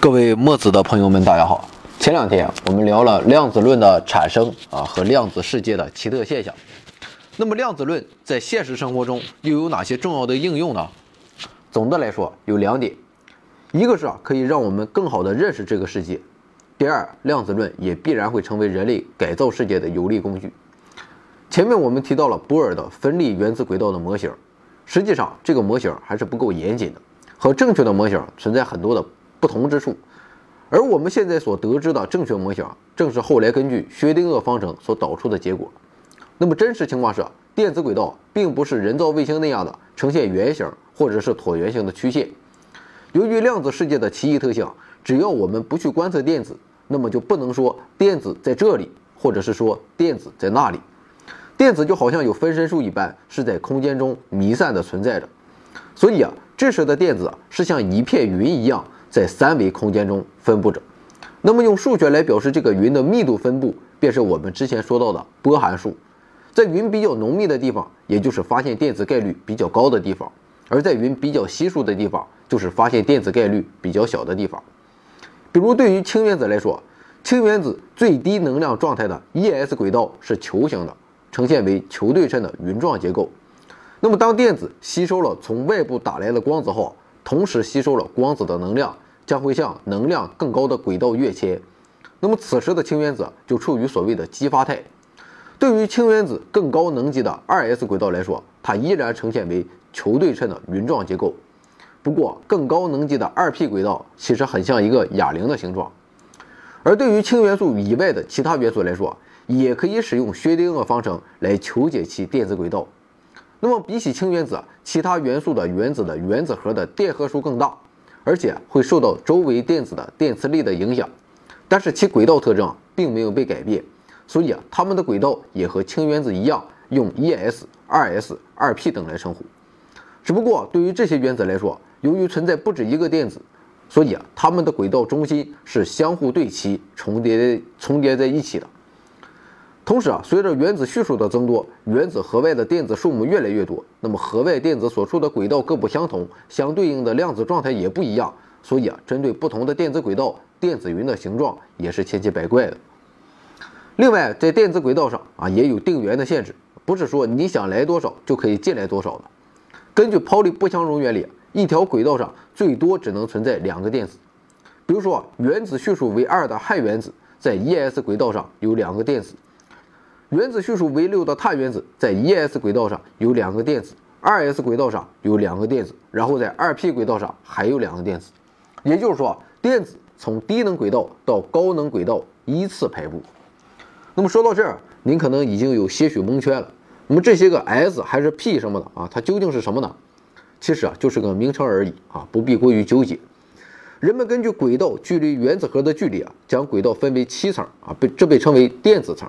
各位墨子的朋友们，大家好。前两天我们聊了量子论的产生啊和量子世界的奇特现象。那么量子论在现实生活中又有哪些重要的应用呢？总的来说有两点，一个是啊可以让我们更好的认识这个世界。第二，量子论也必然会成为人类改造世界的有力工具。前面我们提到了波尔的分立原子轨道的模型，实际上这个模型还是不够严谨的，和正确的模型存在很多的不同之处。而我们现在所得知的正确模型，正是后来根据薛定谔方程所导出的结果。那么真实情况是，电子轨道并不是人造卫星那样的呈现圆形或者是椭圆形的曲线。由于量子世界的奇异特性，只要我们不去观测电子。那么就不能说电子在这里，或者是说电子在那里。电子就好像有分身术一般，是在空间中弥散的存在着。所以啊，这时的电子是像一片云一样，在三维空间中分布着。那么用数学来表示这个云的密度分布，便是我们之前说到的波函数。在云比较浓密的地方，也就是发现电子概率比较高的地方；而在云比较稀疏的地方，就是发现电子概率比较小的地方。比如，对于氢原子来说，氢原子最低能量状态的 e_s 轨道是球形的，呈现为球对称的云状结构。那么，当电子吸收了从外部打来的光子后，同时吸收了光子的能量，将会向能量更高的轨道跃迁。那么，此时的氢原子就处于所谓的激发态。对于氢原子更高能级的 2s 轨道来说，它依然呈现为球对称的云状结构。不过，更高能级的二 P 轨道其实很像一个哑铃的形状，而对于氢元素以外的其他元素来说，也可以使用薛定谔方程来求解其电子轨道。那么，比起氢原子，其他元素的原子的原子核的电荷数更大，而且会受到周围电子的电磁力的影响，但是其轨道特征并没有被改变，所以啊，它们的轨道也和氢原子一样，用 1s、2s、2p 等来称呼。只不过，对于这些原子来说，由于存在不止一个电子，所以啊，它们的轨道中心是相互对齐、重叠、重叠在一起的。同时啊，随着原子序数的增多，原子核外的电子数目越来越多，那么核外电子所处的轨道各不相同，相对应的量子状态也不一样。所以啊，针对不同的电子轨道，电子云的形状也是千奇百怪的。另外，在电子轨道上啊，也有定源的限制，不是说你想来多少就可以进来多少的。根据泡利不相容原理。一条轨道上最多只能存在两个电子，比如说原子序数为二的氦原子在 e_s 轨道上有两个电子，原子序数为六的碳原子在 e_s 轨道上有两个电子，2s 轨道上有两个电子，然后在 2p 轨道上还有两个电子。也就是说，电子从低能轨道到高能轨道依次排布。那么说到这儿，您可能已经有些许蒙圈了。那么这些个 s 还是 p 什么的啊？它究竟是什么呢？其实啊，就是个名称而已啊，不必过于纠结。人们根据轨道距离原子核的距离啊，将轨道分为七层啊，被这被称为电子层。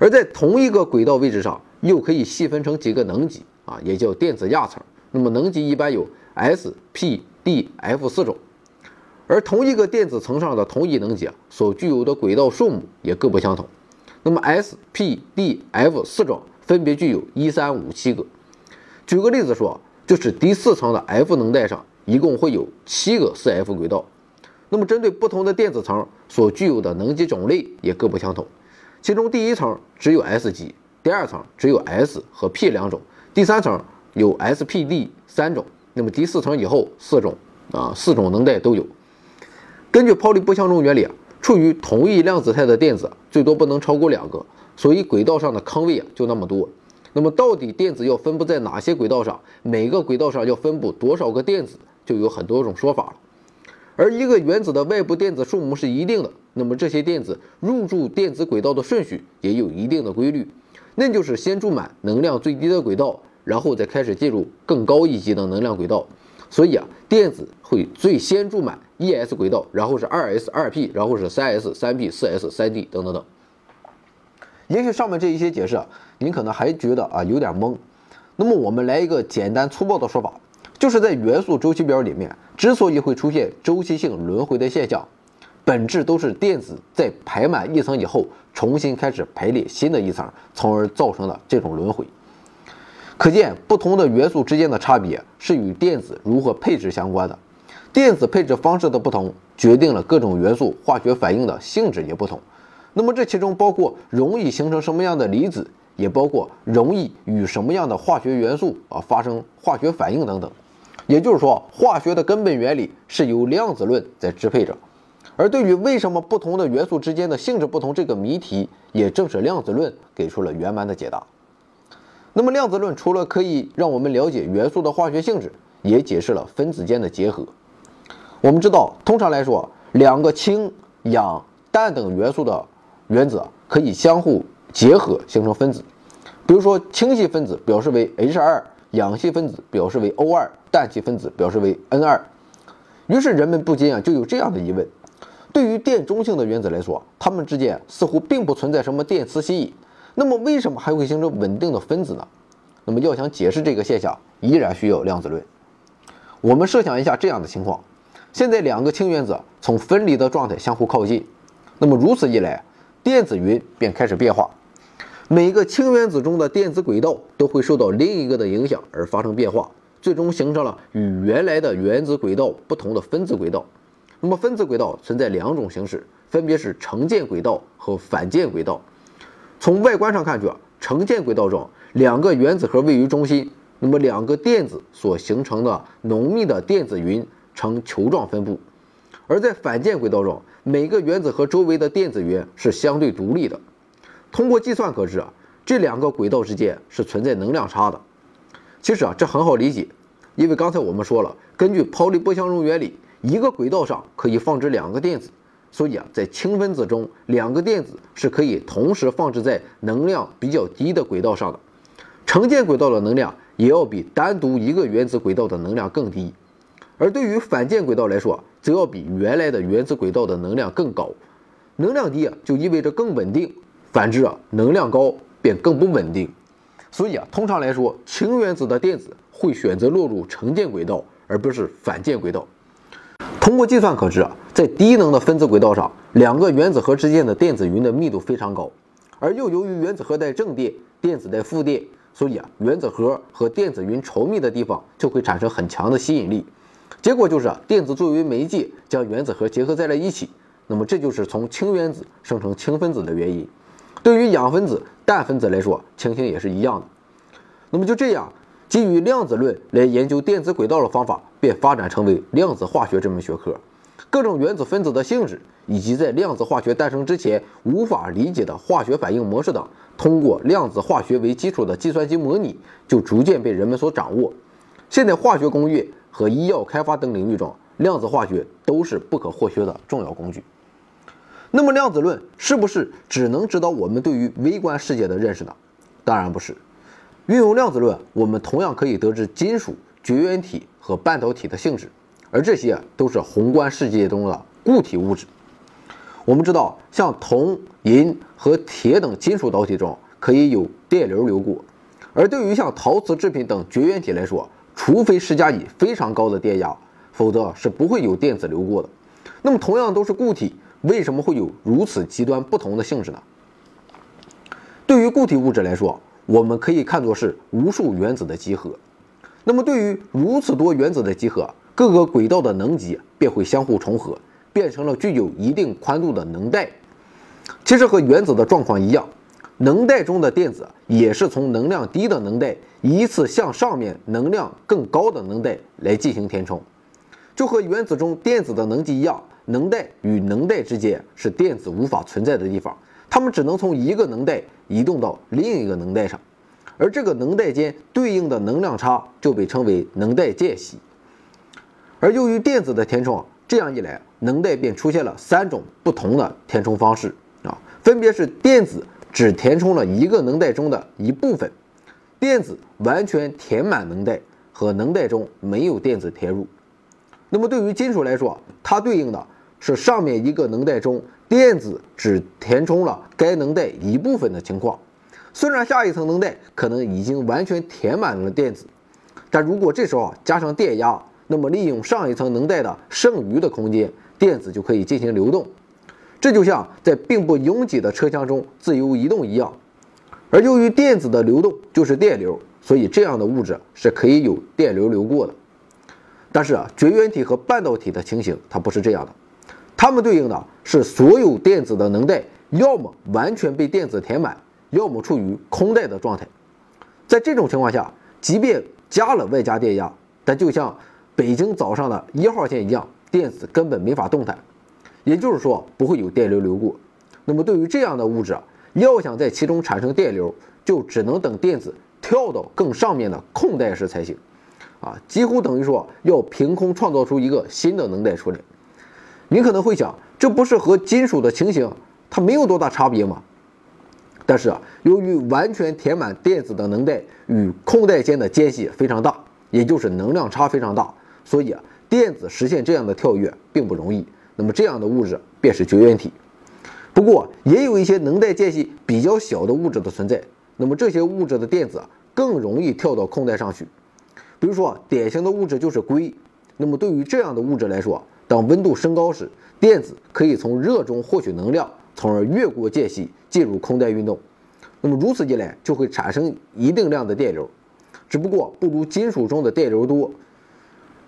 而在同一个轨道位置上，又可以细分成几个能级啊，也叫电子亚层。那么能级一般有 s、p、d、f 四种。而同一个电子层上的同一能级啊，所具有的轨道数目也各不相同。那么 s、p、d、f 四种分别具有一三五七个。举个例子说。就是第四层的 F 能带上一共会有七个 4F 轨道，那么针对不同的电子层所具有的能级种类也各不相同，其中第一层只有 S 级，第二层只有 S 和 P 两种，第三层有 SPD 三种，那么第四层以后四种啊四种能带都有。根据泡利不相容原理啊，处于同一量子态的电子最多不能超过两个，所以轨道上的坑位啊就那么多。那么到底电子要分布在哪些轨道上？每个轨道上要分布多少个电子，就有很多种说法了。而一个原子的外部电子数目是一定的，那么这些电子入驻电子轨道的顺序也有一定的规律，那就是先注满能量最低的轨道，然后再开始进入更高一级的能量轨道。所以啊，电子会最先注满 e_s 轨道，然后是 2s、2p，然后是 3s、3p、4s、3d 等等等。也许上面这一些解释，您可能还觉得啊有点懵。那么我们来一个简单粗暴的说法，就是在元素周期表里面，之所以会出现周期性轮回的现象，本质都是电子在排满一层以后，重新开始排列新的一层，从而造成的这种轮回。可见，不同的元素之间的差别是与电子如何配置相关的。电子配置方式的不同，决定了各种元素化学反应的性质也不同。那么这其中包括容易形成什么样的离子，也包括容易与什么样的化学元素啊发生化学反应等等。也就是说，化学的根本原理是由量子论在支配着。而对于为什么不同的元素之间的性质不同这个谜题，也正是量子论给出了圆满的解答。那么量子论除了可以让我们了解元素的化学性质，也解释了分子间的结合。我们知道，通常来说，两个氢、氧、氮等元素的原子可以相互结合形成分子。比如说，氢系分子表示为 H2，氧系分子表示为 O2，氮气分子表示为 N2。于是人们不禁啊就有这样的疑问：对于电中性的原子来说，它们之间似乎并不存在什么电磁吸引。那么为什么还会形成稳定的分子呢？那么要想解释这个现象，依然需要量子论。我们设想一下这样的情况：现在两个氢原子从分离的状态相互靠近，那么如此一来，电子云便开始变化。每个氢原子中的电子轨道都会受到另一个的影响而发生变化，最终形成了与原来的原子轨道不同的分子轨道。那么分子轨道存在两种形式，分别是成键轨道和反键轨道。从外观上看去啊，成键轨道中两个原子核位于中心，那么两个电子所形成的浓密的电子云呈球状分布；而在反键轨道中，每个原子核周围的电子云是相对独立的。通过计算可知啊，这两个轨道之间是存在能量差的。其实啊，这很好理解，因为刚才我们说了，根据泡利波相容原理，一个轨道上可以放置两个电子。所以啊，在氢分子中，两个电子是可以同时放置在能量比较低的轨道上的。成键轨道的能量也要比单独一个原子轨道的能量更低。而对于反键轨道来说，则要比原来的原子轨道的能量更高。能量低啊，就意味着更稳定；反之啊，能量高便更不稳定。所以啊，通常来说，氢原子的电子会选择落入成键轨道，而不是反键轨道。通过计算可知啊，在低能的分子轨道上，两个原子核之间的电子云的密度非常高，而又由于原子核带正电，电子带负电，所以啊，原子核和电子云稠密的地方就会产生很强的吸引力。结果就是啊，电子作为媒介将原子核结合在了一起。那么这就是从氢原子生成氢分子的原因。对于氧分子、氮分子来说，情形也是一样的。那么就这样。基于量子论来研究电子轨道的方法，便发展成为量子化学这门学科。各种原子分子的性质，以及在量子化学诞生之前无法理解的化学反应模式等，通过量子化学为基础的计算机模拟，就逐渐被人们所掌握。现在，化学工业和医药开发等领域中，量子化学都是不可或缺的重要工具。那么，量子论是不是只能指导我们对于微观世界的认识呢？当然不是。运用量子论，我们同样可以得知金属、绝缘体和半导体的性质，而这些都是宏观世界中的固体物质。我们知道，像铜、银和铁等金属导体中可以有电流流过，而对于像陶瓷制品等绝缘体来说，除非施加以非常高的电压，否则是不会有电子流过的。那么，同样都是固体，为什么会有如此极端不同的性质呢？对于固体物质来说，我们可以看作是无数原子的集合，那么对于如此多原子的集合，各个轨道的能级便会相互重合，变成了具有一定宽度的能带。其实和原子的状况一样，能带中的电子也是从能量低的能带依次向上面能量更高的能带来进行填充，就和原子中电子的能级一样，能带与能带之间是电子无法存在的地方。它们只能从一个能带移动到另一个能带上，而这个能带间对应的能量差就被称为能带间隙。而由于电子的填充，这样一来，能带便出现了三种不同的填充方式啊，分别是电子只填充了一个能带中的一部分，电子完全填满能带和能带中没有电子填入。那么对于金属来说，它对应的是上面一个能带中。电子只填充了该能带一部分的情况，虽然下一层能带可能已经完全填满了电子，但如果这时候加上电压，那么利用上一层能带的剩余的空间，电子就可以进行流动。这就像在并不拥挤的车厢中自由移动一样。而由于电子的流动就是电流，所以这样的物质是可以有电流流过的。但是啊，绝缘体和半导体的情形它不是这样的，它们对应的是所有电子的能带要么完全被电子填满，要么处于空带的状态。在这种情况下，即便加了外加电压，但就像北京早上的一号线一样，电子根本没法动弹，也就是说不会有电流流过。那么对于这样的物质，要想在其中产生电流，就只能等电子跳到更上面的空带时才行。啊，几乎等于说要凭空创造出一个新的能带出来。你可能会想，这不是和金属的情形它没有多大差别吗？但是啊，由于完全填满电子的能带与空带间的间隙非常大，也就是能量差非常大，所以啊，电子实现这样的跳跃并不容易。那么这样的物质便是绝缘体。不过也有一些能带间隙比较小的物质的存在，那么这些物质的电子更容易跳到空带上去。比如说，典型的物质就是硅。那么对于这样的物质来说，当温度升高时，电子可以从热中获取能量，从而越过间隙进入空带运动。那么如此一来，就会产生一定量的电流，只不过不如金属中的电流多。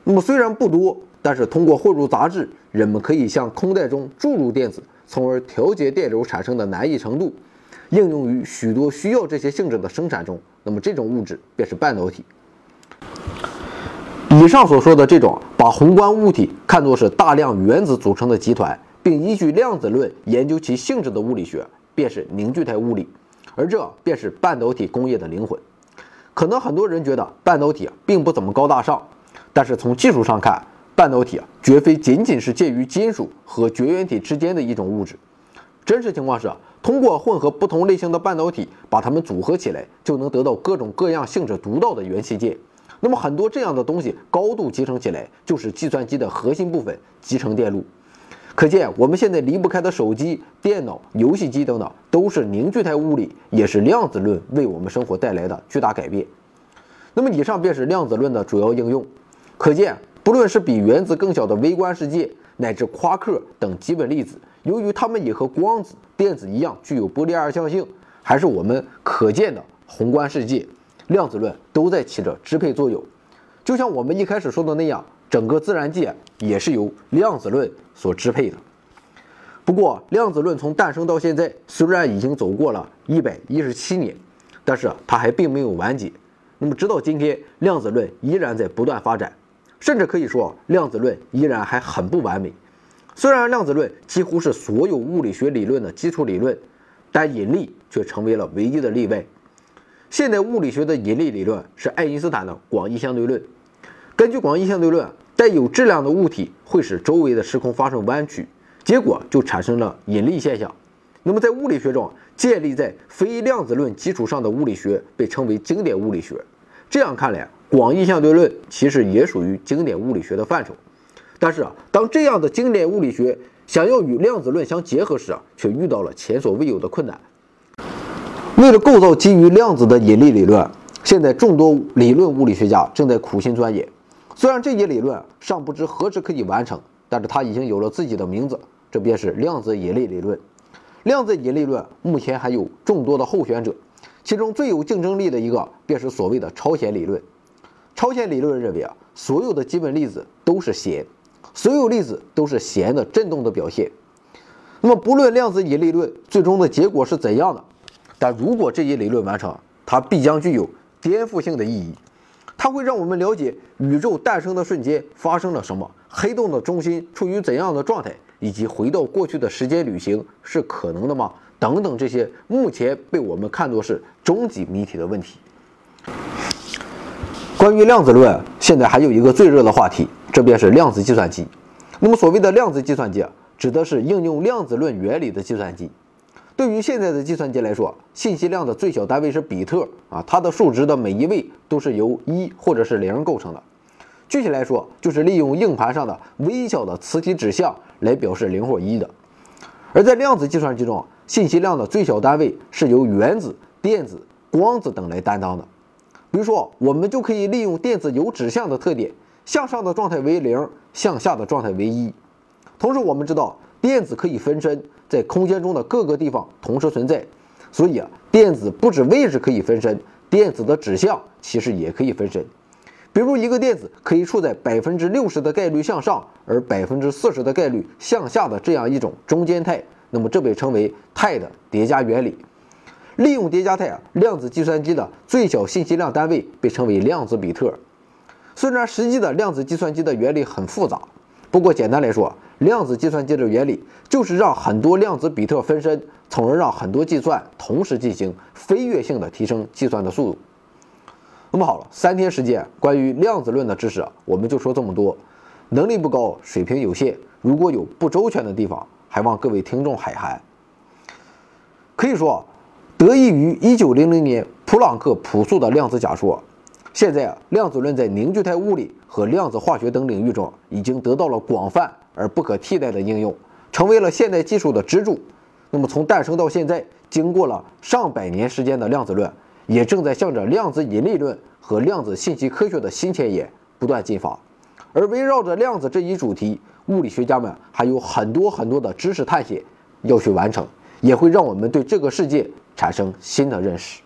那么虽然不多，但是通过混入杂质，人们可以向空带中注入电子，从而调节电流产生的难易程度，应用于许多需要这些性质的生产中。那么这种物质便是半导体。以上所说的这种把宏观物体看作是大量原子组成的集团，并依据量子论研究其性质的物理学，便是凝聚态物理，而这便是半导体工业的灵魂。可能很多人觉得半导体并不怎么高大上，但是从技术上看，半导体绝非仅仅是介于金属和绝缘体之间的一种物质。真实情况是，通过混合不同类型的半导体，把它们组合起来，就能得到各种各样性质独到的元器件。那么很多这样的东西高度集成起来，就是计算机的核心部分——集成电路。可见我们现在离不开的手机、电脑、游戏机等等，都是凝聚态物理，也是量子论为我们生活带来的巨大改变。那么以上便是量子论的主要应用。可见，不论是比原子更小的微观世界，乃至夸克等基本粒子，由于它们也和光子、电子一样具有波粒二象性，还是我们可见的宏观世界。量子论都在起着支配作用，就像我们一开始说的那样，整个自然界也是由量子论所支配的。不过，量子论从诞生到现在，虽然已经走过了一百一十七年，但是它还并没有完结。那么，直到今天，量子论依然在不断发展，甚至可以说，量子论依然还很不完美。虽然量子论几乎是所有物理学理论的基础理论，但引力却成为了唯一的例外。现代物理学的引力理论是爱因斯坦的广义相对论。根据广义相对论，带有质量的物体会使周围的时空发生弯曲，结果就产生了引力现象。那么在物理学中，建立在非量子论基础上的物理学被称为经典物理学。这样看来，广义相对论其实也属于经典物理学的范畴。但是啊，当这样的经典物理学想要与量子论相结合时啊，却遇到了前所未有的困难。为了构造基于量子的引力理论，现在众多理论物理学家正在苦心钻研。虽然这一理论尚不知何时可以完成，但是它已经有了自己的名字，这便是量子引力理论。量子引力论目前还有众多的候选者，其中最有竞争力的一个便是所谓的超弦理论。超弦理论认为啊，所有的基本粒子都是弦，所有粒子都是弦的振动的表现。那么，不论量子引力论最终的结果是怎样的。但如果这一理论完成，它必将具有颠覆性的意义。它会让我们了解宇宙诞生的瞬间发生了什么，黑洞的中心处于怎样的状态，以及回到过去的时间旅行是可能的吗？等等这些目前被我们看作是终极谜题的问题。关于量子论，现在还有一个最热的话题，这便是量子计算机。那么所谓的量子计算机，指的是应用量子论原理的计算机。对于现在的计算机来说，信息量的最小单位是比特啊，它的数值的每一位都是由一或者是零构成的。具体来说，就是利用硬盘上的微小的磁体指向来表示零或一的。而在量子计算机中，信息量的最小单位是由原子、电子、光子等来担当的。比如说，我们就可以利用电子有指向的特点，向上的状态为零，向下的状态为一。同时，我们知道。电子可以分身，在空间中的各个地方同时存在，所以啊，电子不止位置可以分身，电子的指向其实也可以分身。比如一个电子可以处在百分之六十的概率向上，而百分之四十的概率向下的这样一种中间态，那么这被称为态的叠加原理。利用叠加态啊，量子计算机的最小信息量单位被称为量子比特。虽然实际的量子计算机的原理很复杂，不过简单来说，量子计算机的原理就是让很多量子比特分身，从而让很多计算同时进行，飞跃性的提升计算的速度。那么好了，三天时间，关于量子论的知识我们就说这么多。能力不高，水平有限，如果有不周全的地方，还望各位听众海涵。可以说，得益于1900年普朗克朴素的量子假说，现在啊量子论在凝聚态物理和量子化学等领域中已经得到了广泛而不可替代的应用，成为了现代技术的支柱。那么从诞生到现在，经过了上百年时间的量子论。也正在向着量子引力论和量子信息科学的新前沿不断进发，而围绕着量子这一主题，物理学家们还有很多很多的知识探险要去完成，也会让我们对这个世界产生新的认识。